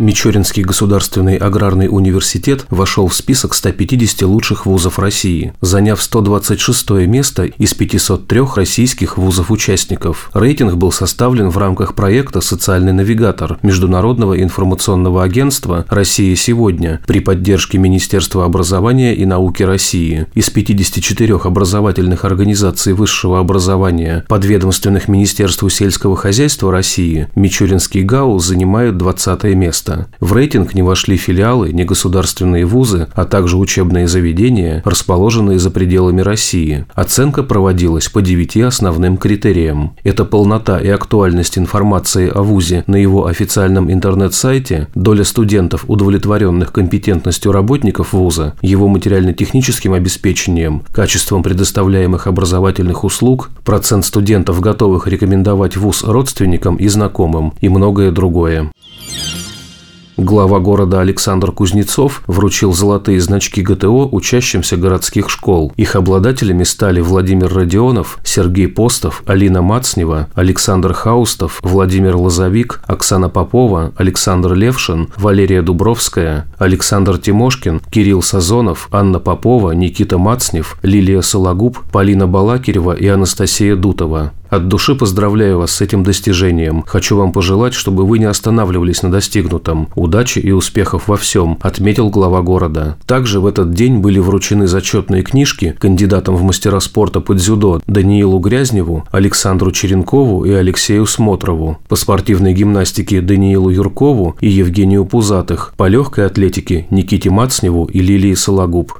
Мичуринский государственный аграрный университет вошел в список 150 лучших вузов России, заняв 126 место из 503 российских вузов-участников. Рейтинг был составлен в рамках проекта «Социальный навигатор» Международного информационного агентства «Россия сегодня» при поддержке Министерства образования и науки России. Из 54 образовательных организаций высшего образования, подведомственных Министерству сельского хозяйства России, Мичуринский ГАУ занимает 20 место место. В рейтинг не вошли филиалы, негосударственные вузы, а также учебные заведения, расположенные за пределами России. Оценка проводилась по девяти основным критериям. Это полнота и актуальность информации о вузе на его официальном интернет-сайте, доля студентов, удовлетворенных компетентностью работников вуза, его материально-техническим обеспечением, качеством предоставляемых образовательных услуг, процент студентов, готовых рекомендовать вуз родственникам и знакомым и многое другое. Глава города Александр Кузнецов вручил золотые значки ГТО учащимся городских школ. Их обладателями стали Владимир Родионов, Сергей Постов, Алина Мацнева, Александр Хаустов, Владимир Лозовик, Оксана Попова, Александр Левшин, Валерия Дубровская, Александр Тимошкин, Кирилл Сазонов, Анна Попова, Никита Мацнев, Лилия Сологуб, Полина Балакирева и Анастасия Дутова. От души поздравляю вас с этим достижением. Хочу вам пожелать, чтобы вы не останавливались на достигнутом. Удачи и успехов во всем, отметил глава города. Также в этот день были вручены зачетные книжки кандидатам в мастера спорта по дзюдо Даниилу Грязневу, Александру Черенкову и Алексею Смотрову, по спортивной гимнастике Даниилу Юркову и Евгению Пузатых, по легкой атлетике Никите Мацневу и Лилии Сологуб.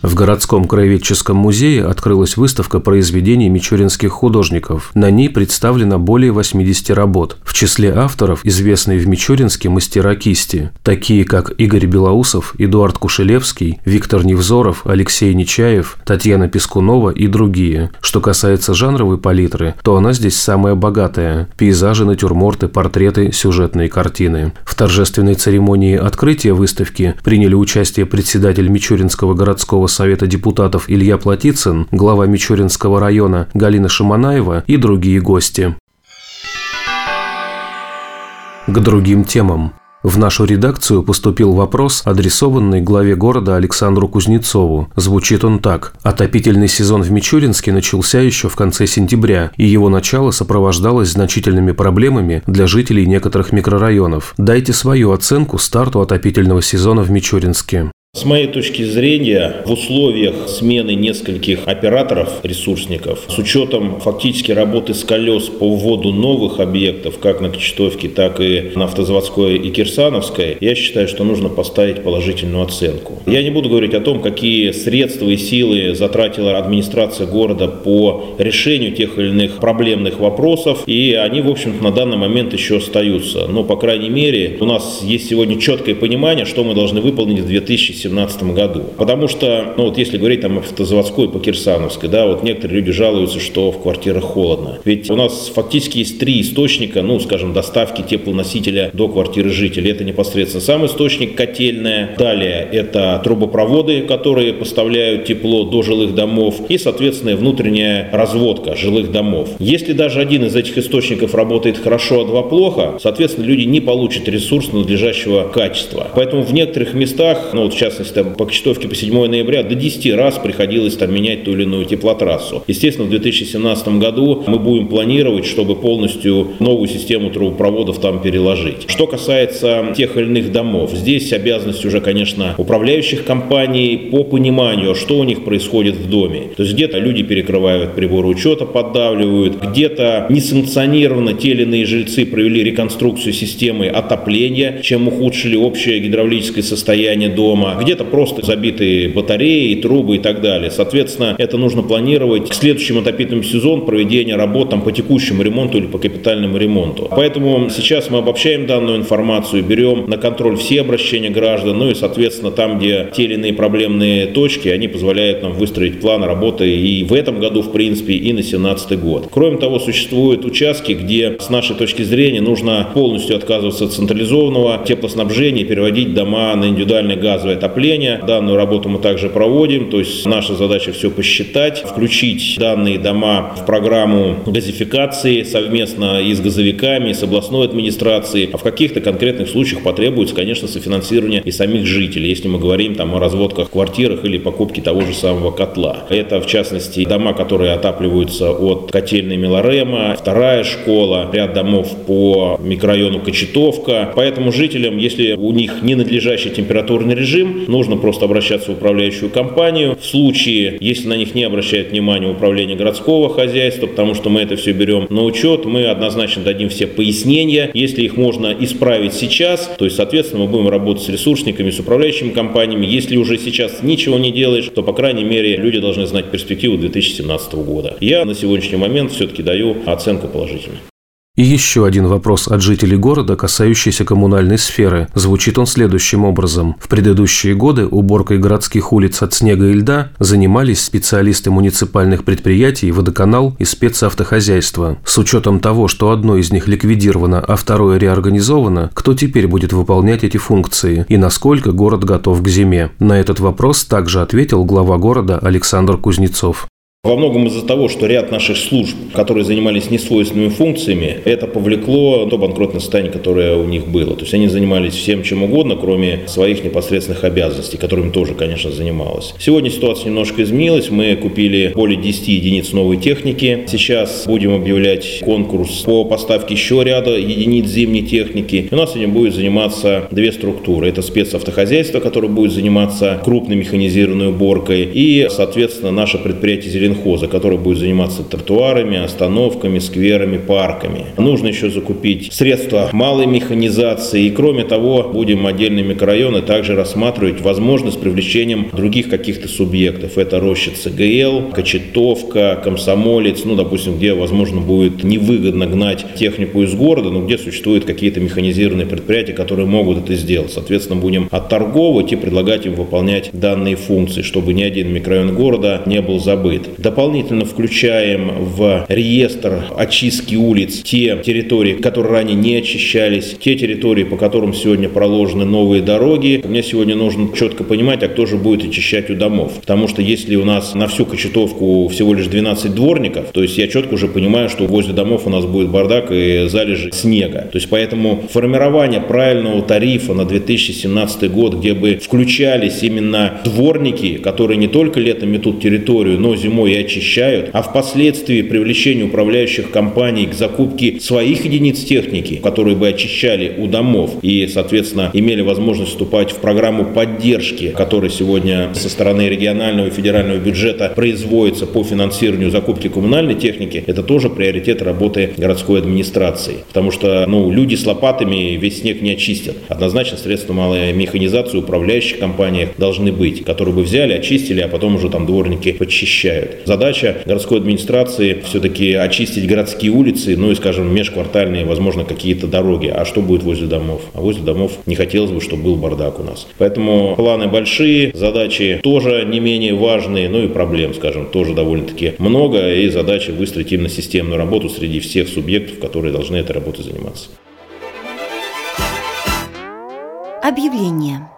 В городском краеведческом музее открылась выставка произведений мичуринских художников. На ней представлено более 80 работ. В числе авторов известные в Мичуринске мастера кисти, такие как Игорь Белоусов, Эдуард Кушелевский, Виктор Невзоров, Алексей Нечаев, Татьяна Пескунова и другие. Что касается жанровой палитры, то она здесь самая богатая – пейзажи, натюрморты, портреты, сюжетные картины. В торжественной церемонии открытия выставки приняли участие председатель Мичуринского городского совета депутатов Илья Платицын, глава Мичуринского района Галина Шаманаева и другие гости. К другим темам. В нашу редакцию поступил вопрос, адресованный главе города Александру Кузнецову. Звучит он так. Отопительный сезон в Мичуринске начался еще в конце сентября, и его начало сопровождалось значительными проблемами для жителей некоторых микрорайонов. Дайте свою оценку старту отопительного сезона в Мичуринске. С моей точки зрения, в условиях смены нескольких операторов, ресурсников, с учетом фактически работы с колес по вводу новых объектов, как на Кочетовке, так и на Автозаводской и Кирсановской, я считаю, что нужно поставить положительную оценку. Я не буду говорить о том, какие средства и силы затратила администрация города по решению тех или иных проблемных вопросов, и они, в общем-то, на данный момент еще остаются. Но, по крайней мере, у нас есть сегодня четкое понимание, что мы должны выполнить в 2017 2017 году. Потому что, ну вот если говорить там автозаводской по Кирсановской, да, вот некоторые люди жалуются, что в квартирах холодно. Ведь у нас фактически есть три источника, ну, скажем, доставки теплоносителя до квартиры жителей. Это непосредственно сам источник котельная. Далее это трубопроводы, которые поставляют тепло до жилых домов. И, соответственно, внутренняя разводка жилых домов. Если даже один из этих источников работает хорошо, а два плохо, соответственно, люди не получат ресурс надлежащего качества. Поэтому в некоторых местах, ну вот сейчас частности, там, по Кочетовке по 7 ноября до 10 раз приходилось там менять ту или иную теплотрассу. Естественно, в 2017 году мы будем планировать, чтобы полностью новую систему трубопроводов там переложить. Что касается тех или иных домов, здесь обязанность уже, конечно, управляющих компаний по пониманию, что у них происходит в доме. То есть где-то люди перекрывают приборы учета, поддавливают, где-то несанкционированно те или иные жильцы провели реконструкцию системы отопления, чем ухудшили общее гидравлическое состояние дома где-то просто забитые батареи, трубы и так далее. Соответственно, это нужно планировать к следующему отопительному сезону проведения работ там, по текущему ремонту или по капитальному ремонту. Поэтому сейчас мы обобщаем данную информацию, берем на контроль все обращения граждан, ну и, соответственно, там, где те или иные проблемные точки, они позволяют нам выстроить план работы и в этом году, в принципе, и на 2017 год. Кроме того, существуют участки, где, с нашей точки зрения, нужно полностью отказываться от централизованного теплоснабжения и переводить дома на индивидуальное газовое отопление отопления. Данную работу мы также проводим, то есть наша задача все посчитать, включить данные дома в программу газификации совместно и с газовиками, и с областной администрацией. А в каких-то конкретных случаях потребуется, конечно, софинансирование и самих жителей, если мы говорим там о разводках в квартирах или покупке того же самого котла. Это, в частности, дома, которые отапливаются от котельной Милорема, вторая школа, ряд домов по микрорайону Кочетовка. Поэтому жителям, если у них ненадлежащий температурный режим, нужно просто обращаться в управляющую компанию. В случае, если на них не обращает внимание управление городского хозяйства, потому что мы это все берем на учет, мы однозначно дадим все пояснения. Если их можно исправить сейчас, то есть, соответственно, мы будем работать с ресурсниками, с управляющими компаниями. Если уже сейчас ничего не делаешь, то, по крайней мере, люди должны знать перспективу 2017 года. Я на сегодняшний момент все-таки даю оценку положительную. И еще один вопрос от жителей города, касающийся коммунальной сферы. Звучит он следующим образом. В предыдущие годы уборкой городских улиц от снега и льда занимались специалисты муниципальных предприятий, водоканал и спецавтохозяйства. С учетом того, что одно из них ликвидировано, а второе реорганизовано, кто теперь будет выполнять эти функции и насколько город готов к зиме? На этот вопрос также ответил глава города Александр Кузнецов. Во многом из-за того, что ряд наших служб, которые занимались несвойственными функциями, это повлекло то банкротное состояние, которое у них было. То есть они занимались всем чем угодно, кроме своих непосредственных обязанностей, которыми тоже, конечно, занималась. Сегодня ситуация немножко изменилась. Мы купили более 10 единиц новой техники. Сейчас будем объявлять конкурс по поставке еще ряда единиц зимней техники. У нас сегодня будет заниматься две структуры. Это спецавтохозяйство, которое будет заниматься крупной механизированной уборкой, и, соответственно, наше предприятие «Зеленый Минхоза, который будет заниматься тротуарами, остановками, скверами, парками. Нужно еще закупить средства малой механизации. И кроме того, будем отдельные микрорайоны также рассматривать возможность привлечением других каких-то субъектов. Это рощица ГЛ, Кочетовка, Комсомолец, ну, допустим, где, возможно, будет невыгодно гнать технику из города, но где существуют какие-то механизированные предприятия, которые могут это сделать. Соответственно, будем отторговывать и предлагать им выполнять данные функции, чтобы ни один микрорайон города не был забыт. Дополнительно включаем в реестр очистки улиц те территории, которые ранее не очищались, те территории, по которым сегодня проложены новые дороги. Мне сегодня нужно четко понимать, а кто же будет очищать у домов. Потому что если у нас на всю Кочетовку всего лишь 12 дворников, то есть я четко уже понимаю, что возле домов у нас будет бардак и залежи снега. То есть поэтому формирование правильного тарифа на 2017 год, где бы включались именно дворники, которые не только летом метут территорию, но зимой и очищают, а впоследствии привлечение управляющих компаний к закупке своих единиц техники, которые бы очищали у домов и, соответственно, имели возможность вступать в программу поддержки, которая сегодня со стороны регионального и федерального бюджета производится по финансированию закупки коммунальной техники, это тоже приоритет работы городской администрации. Потому что ну, люди с лопатами весь снег не очистят. Однозначно средства малой механизации управляющих компаниях должны быть, которые бы взяли, очистили, а потом уже там дворники подчищают. Задача городской администрации все-таки очистить городские улицы, ну и, скажем, межквартальные, возможно, какие-то дороги. А что будет возле домов? А возле домов не хотелось бы, чтобы был бардак у нас. Поэтому планы большие, задачи тоже не менее важные, ну и проблем, скажем, тоже довольно-таки много. И задача выстроить именно системную работу среди всех субъектов, которые должны этой работой заниматься. Объявление.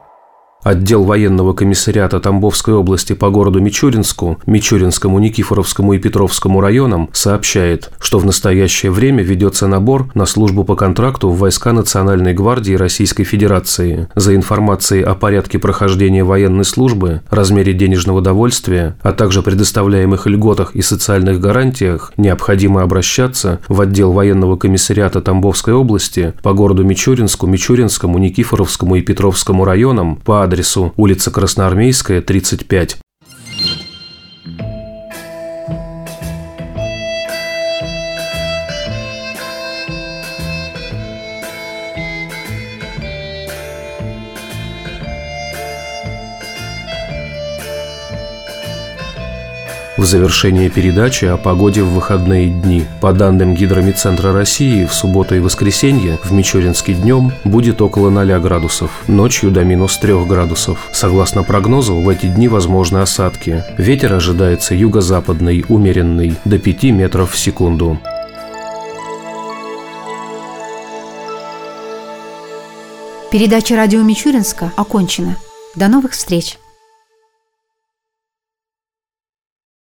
Отдел военного комиссариата Тамбовской области по городу Мичуринску, Мичуринскому, Никифоровскому и Петровскому районам сообщает, что в настоящее время ведется набор на службу по контракту в войска Национальной гвардии Российской Федерации. За информацией о порядке прохождения военной службы, размере денежного довольствия, а также предоставляемых льготах и социальных гарантиях необходимо обращаться в отдел военного комиссариата Тамбовской области по городу Мичуринску, Мичуринскому, Никифоровскому и Петровскому районам по улица Красноармейская, 35. В завершении передачи о погоде в выходные дни. По данным Гидромедцентра России, в субботу и воскресенье в Мичуринске днем будет около 0 градусов, ночью до минус 3 градусов. Согласно прогнозу, в эти дни возможны осадки. Ветер ожидается юго-западный, умеренный, до 5 метров в секунду. Передача радио Мичуринска окончена. До новых встреч!